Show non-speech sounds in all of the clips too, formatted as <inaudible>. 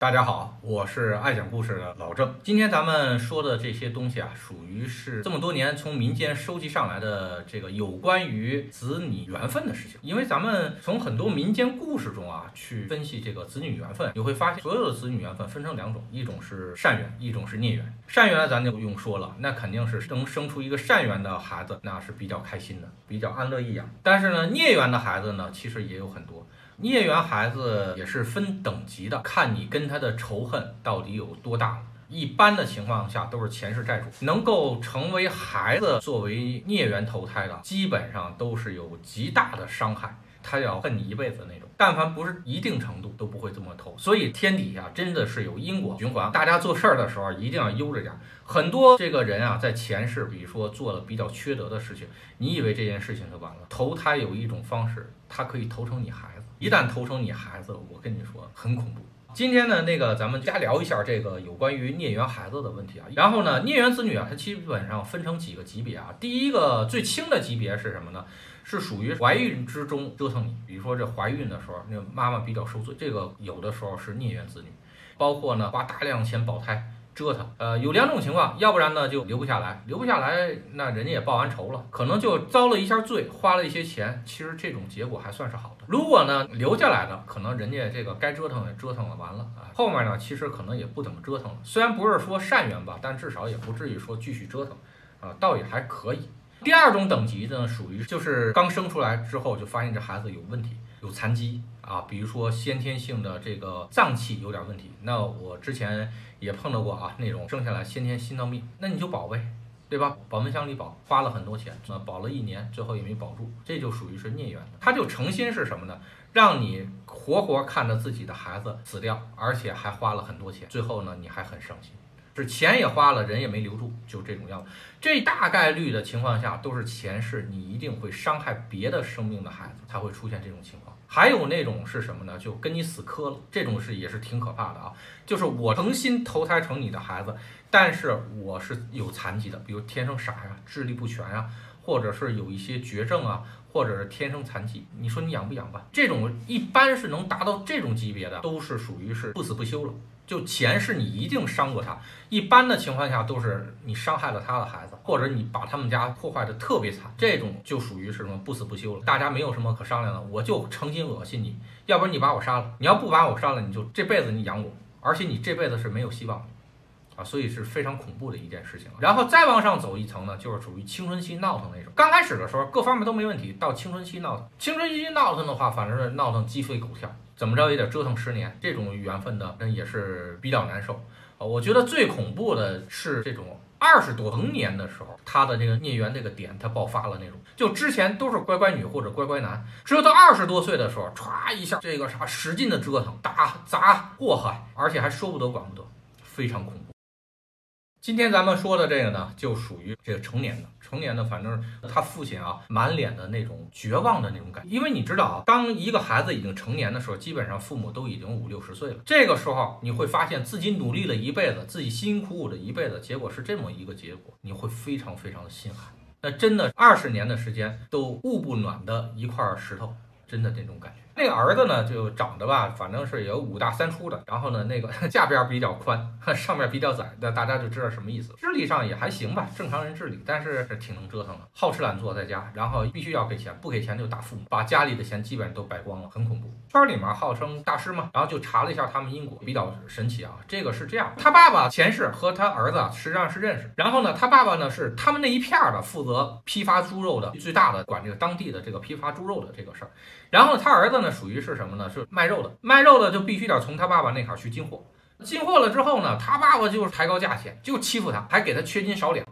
大家好，我是爱讲故事的老郑。今天咱们说的这些东西啊，属于是这么多年从民间收集上来的这个有关于子女缘分的事情。因为咱们从很多民间故事中啊去分析这个子女缘分，你会发现所有的子女缘分分成两种，一种是善缘，一种是孽缘。善缘咱就不用说了，那肯定是能生出一个善缘的孩子，那是比较开心的，比较安乐易养。但是呢，孽缘的孩子呢，其实也有很多。孽缘孩子也是分等级的，看你跟他的仇恨到底有多大。一般的情况下都是前世债主，能够成为孩子作为孽缘投胎的，基本上都是有极大的伤害，他要恨你一辈子那种。但凡不是一定程度，都不会这么投。所以天底下真的是有因果循环，大家做事儿的时候一定要悠着点。很多这个人啊，在前世，比如说做了比较缺德的事情，你以为这件事情就完了？投胎有一种方式，他可以投成你孩子。一旦投成你孩子，我跟你说很恐怖。今天呢，那个咱们加聊一下这个有关于孽缘孩子的问题啊。然后呢，孽缘子女啊，它基本上分成几个级别啊。第一个最轻的级别是什么呢？是属于怀孕之中折腾你，比如说这怀孕的时候，那妈妈比较受罪，这个有的时候是孽缘子女。包括呢，花大量钱保胎。折腾，呃，有两种情况，要不然呢就留不下来，留不下来，那人家也报完仇了，可能就遭了一下罪，花了一些钱，其实这种结果还算是好的。如果呢留下来的，可能人家这个该折腾也折腾了，完了啊，后面呢其实可能也不怎么折腾了，虽然不是说善缘吧，但至少也不至于说继续折腾，啊，倒也还可以。第二种等级呢，属于就是刚生出来之后就发现这孩子有问题，有残疾。啊，比如说先天性的这个脏器有点问题，那我之前也碰到过啊，那种生下来先天心脏病，那你就保呗，对吧？保温箱里保，花了很多钱，那保了一年，最后也没保住，这就属于是孽缘的。他就诚心是什么呢？让你活活看着自己的孩子死掉，而且还花了很多钱，最后呢你还很伤心，是钱也花了，人也没留住，就这种样子。这大概率的情况下都是前世你一定会伤害别的生命的孩子才会出现这种情况。还有那种是什么呢？就跟你死磕了，这种是也是挺可怕的啊。就是我诚心投胎成你的孩子，但是我是有残疾的，比如天生傻呀、智力不全呀，或者是有一些绝症啊，或者是天生残疾。你说你养不养吧？这种一般是能达到这种级别的，都是属于是不死不休了。就钱是你一定伤过他，一般的情况下都是你伤害了他的孩子，或者你把他们家破坏的特别惨，这种就属于是什么不死不休了。大家没有什么可商量的，我就诚心恶心你，要不然你把我杀了，你要不把我杀了，你就这辈子你养我，而且你这辈子是没有希望所以是非常恐怖的一件事情。然后再往上走一层呢，就是属于青春期闹腾那种。刚开始的时候各方面都没问题，到青春期闹腾，青春期闹腾的话，反正是闹腾鸡飞狗跳。怎么着也得折腾十年，这种缘分的人也是比较难受啊。我觉得最恐怖的是这种二十多成年的时候，他的这个孽缘这个点他爆发了那种，就之前都是乖乖女或者乖乖男，只有到二十多岁的时候，歘一下这个啥使劲的折腾打砸祸害，而且还说不得管不得，非常恐怖。今天咱们说的这个呢，就属于这个成年的，成年的，反正他父亲啊，满脸的那种绝望的那种感觉。因为你知道啊，当一个孩子已经成年的时候，基本上父母都已经五六十岁了。这个时候你会发现自己努力了一辈子，自己辛辛苦苦的一辈子，结果是这么一个结果，你会非常非常的心寒。那真的二十年的时间都捂不暖的一块石头。真的那种感觉，那个儿子呢，就长得吧，反正是有五大三粗的，然后呢，那个 <laughs> 下边比较宽，上面比较窄，那大家就知道什么意思。智力上也还行吧，正常人智力，但是挺能折腾的，好吃懒做在家，然后必须要给钱，不给钱就打父母，把家里的钱基本上都败光了，很恐怖。圈里面号称大师嘛，然后就查了一下他们因果，比较神奇啊。这个是这样，他爸爸前世和他儿子实际上是认识，然后呢，他爸爸呢是他们那一片的负责批发猪肉的最大的，管这个当地的这个批发猪肉的这个事儿。然后他儿子呢，属于是什么呢？是卖肉的，卖肉的就必须得从他爸爸那块去进货。进货了之后呢，他爸爸就是抬高价钱，就欺负他，还给他缺斤少两，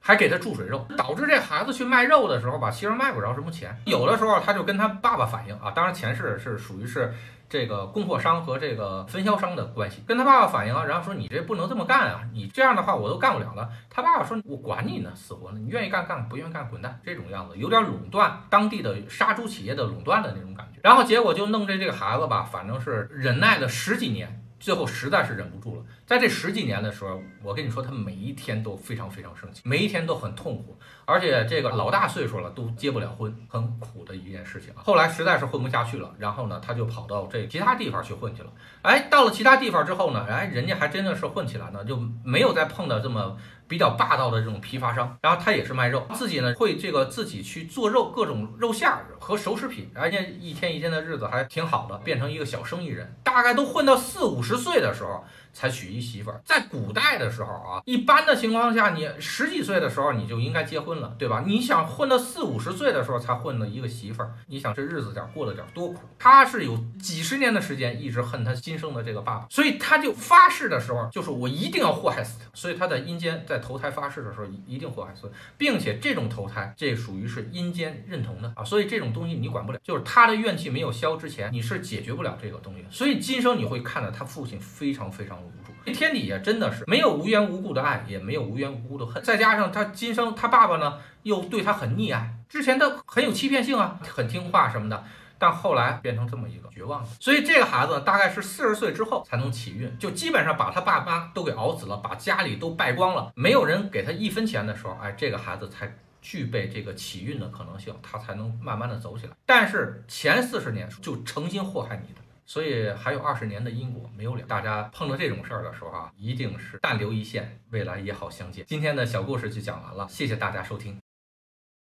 还给他注水肉，导致这孩子去卖肉的时候吧，其实卖不着什么钱。有的时候他就跟他爸爸反映啊，当然前世是属于是。这个供货商和这个分销商的关系，跟他爸爸反映了，然后说你这不能这么干啊，你这样的话我都干不了了。他爸爸说，我管你呢，死活呢，你愿意干干，不愿意干滚蛋，这种样子有点垄断当地的杀猪企业的垄断的那种感觉。然后结果就弄这这个孩子吧，反正是忍耐了十几年，最后实在是忍不住了。在这十几年的时候，我跟你说，他每一天都非常非常生气，每一天都很痛苦，而且这个老大岁数了都结不了婚，很苦的一件事情。后来实在是混不下去了，然后呢，他就跑到这其他地方去混去了。哎，到了其他地方之后呢，哎，人家还真的是混起来呢，就没有再碰到这么。比较霸道的这种批发商，然后他也是卖肉，自己呢会这个自己去做肉，各种肉馅儿和熟食品，人家一天一天的日子还挺好的，变成一个小生意人，大概都混到四五十岁的时候。才娶一媳妇儿，在古代的时候啊，一般的情况下，你十几岁的时候你就应该结婚了，对吧？你想混到四五十岁的时候才混了一个媳妇儿，你想这日子点过得点多苦？他是有几十年的时间一直恨他新生的这个爸爸，所以他就发誓的时候，就是我一定要祸害死他。所以他在阴间在投胎发誓的时候，一定祸害死，并且这种投胎这属于是阴间认同的啊，所以这种东西你管不了，就是他的怨气没有消之前，你是解决不了这个东西。所以今生你会看到他父亲非常非常。无助，这天底下真的是没有无缘无故的爱，也没有无缘无故的恨。再加上他今生他爸爸呢，又对他很溺爱，之前他很有欺骗性啊，很听话什么的，但后来变成这么一个绝望。所以这个孩子大概是四十岁之后才能起运，就基本上把他爸妈都给熬死了，把家里都败光了，没有人给他一分钱的时候，哎，这个孩子才具备这个起运的可能性，他才能慢慢的走起来。但是前四十年就诚心祸害你的。所以还有二十年的因果没有了，大家碰到这种事儿的时候啊，一定是淡留一线，未来也好相见。今天的小故事就讲完了，谢谢大家收听。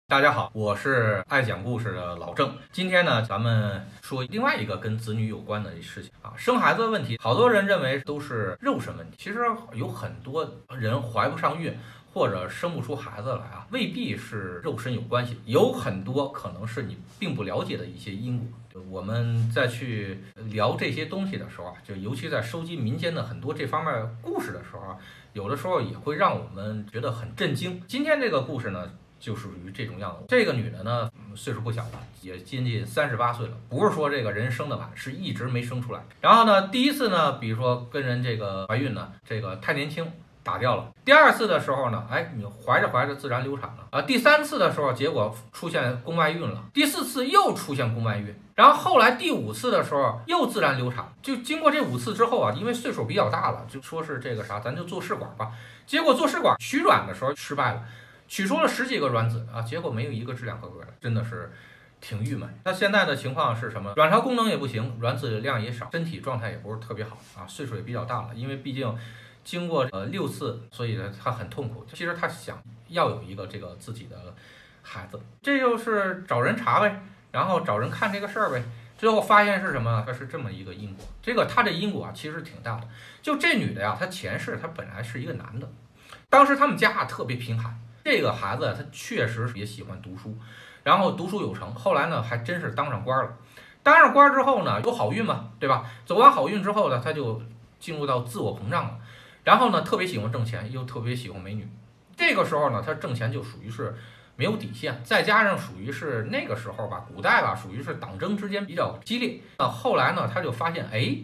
大家好，我是爱讲故事的老郑。今天呢，咱们说另外一个跟子女有关的事情啊，生孩子的问题。好多人认为都是肉身问题，其实有很多人怀不上孕。或者生不出孩子来啊，未必是肉身有关系，有很多可能是你并不了解的一些因果。我们再去聊这些东西的时候啊，就尤其在收集民间的很多这方面故事的时候啊，有的时候也会让我们觉得很震惊。今天这个故事呢，就属于这种样子。这个女的呢，岁数不小了，也接近三十八岁了，不是说这个人生的晚，是一直没生出来。然后呢，第一次呢，比如说跟人这个怀孕呢，这个太年轻。打掉了。第二次的时候呢，哎，你怀着怀着自然流产了啊。第三次的时候，结果出现宫外孕了。第四次又出现宫外孕，然后后来第五次的时候又自然流产。就经过这五次之后啊，因为岁数比较大了，就说是这个啥，咱就做试管吧。结果做试管取卵的时候失败了，取出了十几个卵子啊，结果没有一个质量合格的，真的是挺郁闷。那现在的情况是什么？卵巢功能也不行，卵子量也少，身体状态也不是特别好啊，岁数也比较大了，因为毕竟。经过呃六次，所以呢他很痛苦。其实他想要有一个这个自己的孩子，这就是找人查呗，然后找人看这个事儿呗。最后发现是什么？他是这么一个因果。这个他这因果啊其实挺大的。就这女的呀，她前世她本来是一个男的，当时他们家啊特别贫寒。这个孩子他确实也喜欢读书，然后读书有成。后来呢还真是当上官了。当上官之后呢有好运嘛，对吧？走完好运之后呢他就进入到自我膨胀了。然后呢，特别喜欢挣钱，又特别喜欢美女。这个时候呢，他挣钱就属于是没有底线，再加上属于是那个时候吧，古代吧，属于是党争之间比较激烈。那后来呢，他就发现，哎，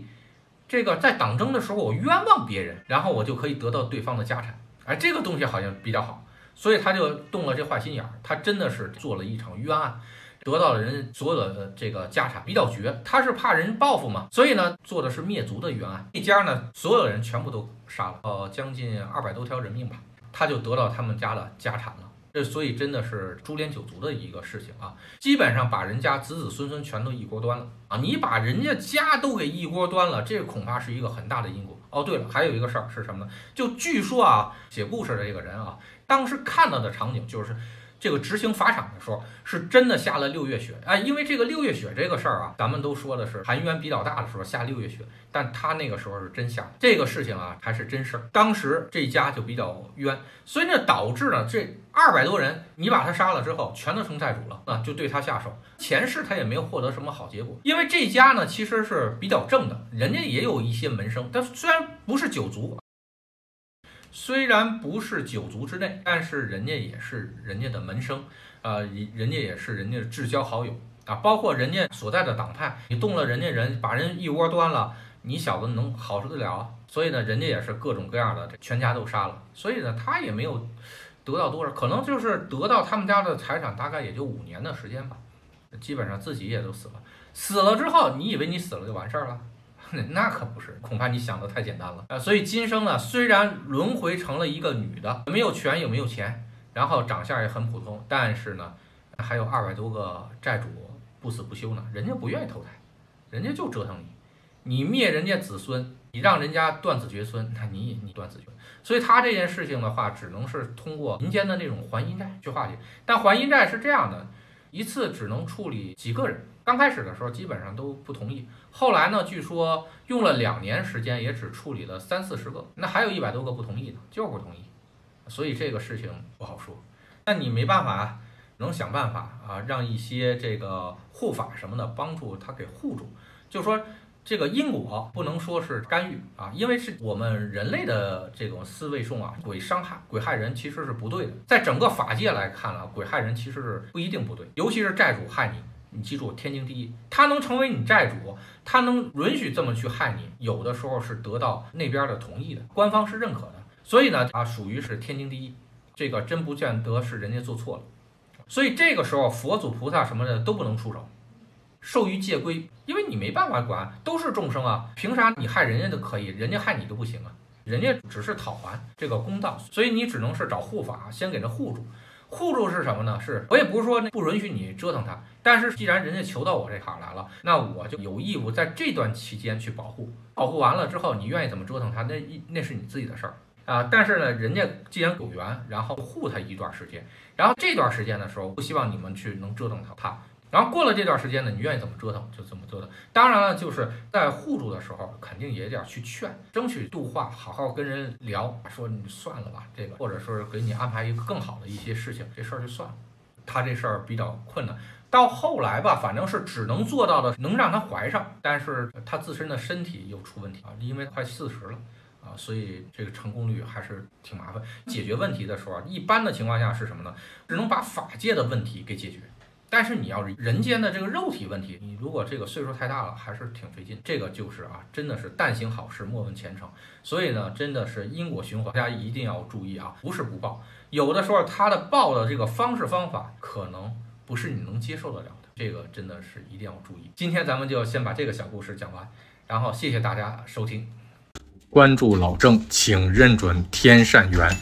这个在党争的时候，我冤枉别人，然后我就可以得到对方的家产。哎，这个东西好像比较好，所以他就动了这坏心眼儿。他真的是做了一场冤案。得到了人所有的这个家产比较绝，他是怕人报复嘛，所以呢做的是灭族的冤案，一家呢所有人全部都杀了，呃将近二百多条人命吧，他就得到他们家的家产了，这所以真的是株连九族的一个事情啊，基本上把人家子子孙孙全都一锅端了啊，你把人家家都给一锅端了，这恐怕是一个很大的因果。哦，对了，还有一个事儿是什么呢？就据说啊，写故事的这个人啊，当时看到的场景就是。这个执行法场的时候，是真的下了六月雪哎，因为这个六月雪这个事儿啊，咱们都说的是含冤比较大的时候下六月雪，但他那个时候是真下这个事情啊，还是真事儿。当时这家就比较冤，所以呢，导致呢这二百多人，你把他杀了之后，全都成债主了啊，就对他下手。前世他也没有获得什么好结果，因为这家呢其实是比较正的，人家也有一些门生，但虽然不是九族。虽然不是九族之内，但是人家也是人家的门生，呃，人家也是人家的至交好友啊，包括人家所在的党派，你动了人家人，把人一窝端了，你小子能好受得了？所以呢，人家也是各种各样的，全家都杀了。所以呢，他也没有得到多少，可能就是得到他们家的财产，大概也就五年的时间吧，基本上自己也都死了。死了之后，你以为你死了就完事儿了？<laughs> 那可不是，恐怕你想的太简单了啊。所以今生呢，虽然轮回成了一个女的，没有权也没有钱，然后长相也很普通，但是呢，还有二百多个债主不死不休呢，人家不愿意投胎，人家就折腾你，你灭人家子孙，你让人家断子绝孙，那你你断子绝孙。所以他这件事情的话，只能是通过民间的那种还阴债去化解。但还阴债是这样的，一次只能处理几个人。刚开始的时候基本上都不同意，后来呢，据说用了两年时间，也只处理了三四十个，那还有一百多个不同意呢，就是不同意。所以这个事情不好说。那你没办法，能想办法啊，让一些这个护法什么的帮助他给护住，就说。这个因果不能说是干预啊，因为是我们人类的这种思维中啊，鬼伤害、鬼害人其实是不对的。在整个法界来看啊，鬼害人其实是不一定不对，尤其是债主害你，你记住天经地义。他能成为你债主，他能允许这么去害你，有的时候是得到那边的同意的，官方是认可的。所以呢，啊，属于是天经地义，这个真不见得是人家做错了。所以这个时候，佛祖菩萨什么的都不能出手。受于戒规，因为你没办法管，都是众生啊，凭啥你害人家都可以，人家害你都不行啊？人家只是讨还这个公道，所以你只能是找护法，先给他护住。护住是什么呢？是我也不是说不允许你折腾他，但是既然人家求到我这坎来了，那我就有义务在这段期间去保护。保护完了之后，你愿意怎么折腾他，那那是你自己的事儿啊。但是呢，人家既然有缘，然后护他一段时间，然后这段时间的时候，不希望你们去能折腾，他。然后过了这段时间呢，你愿意怎么折腾就怎么折腾。当然了，就是在互助的时候，肯定也得去劝，争取度化，好好跟人聊，说你算了吧，这个，或者说是给你安排一个更好的一些事情，这事儿就算了。他这事儿比较困难，到后来吧，反正是只能做到的，能让他怀上，但是他自身的身体又出问题啊，因为快四十了啊，所以这个成功率还是挺麻烦。解决问题的时候，一般的情况下是什么呢？只能把法界的问题给解决。但是你要是人间的这个肉体问题，你如果这个岁数太大了，还是挺费劲。这个就是啊，真的是但行好事，莫问前程。所以呢，真的是因果循环，大家一定要注意啊，不是不报，有的时候他的报的这个方式方法，可能不是你能接受得了的。这个真的是一定要注意。今天咱们就先把这个小故事讲完，然后谢谢大家收听，关注老郑，请认准天善缘。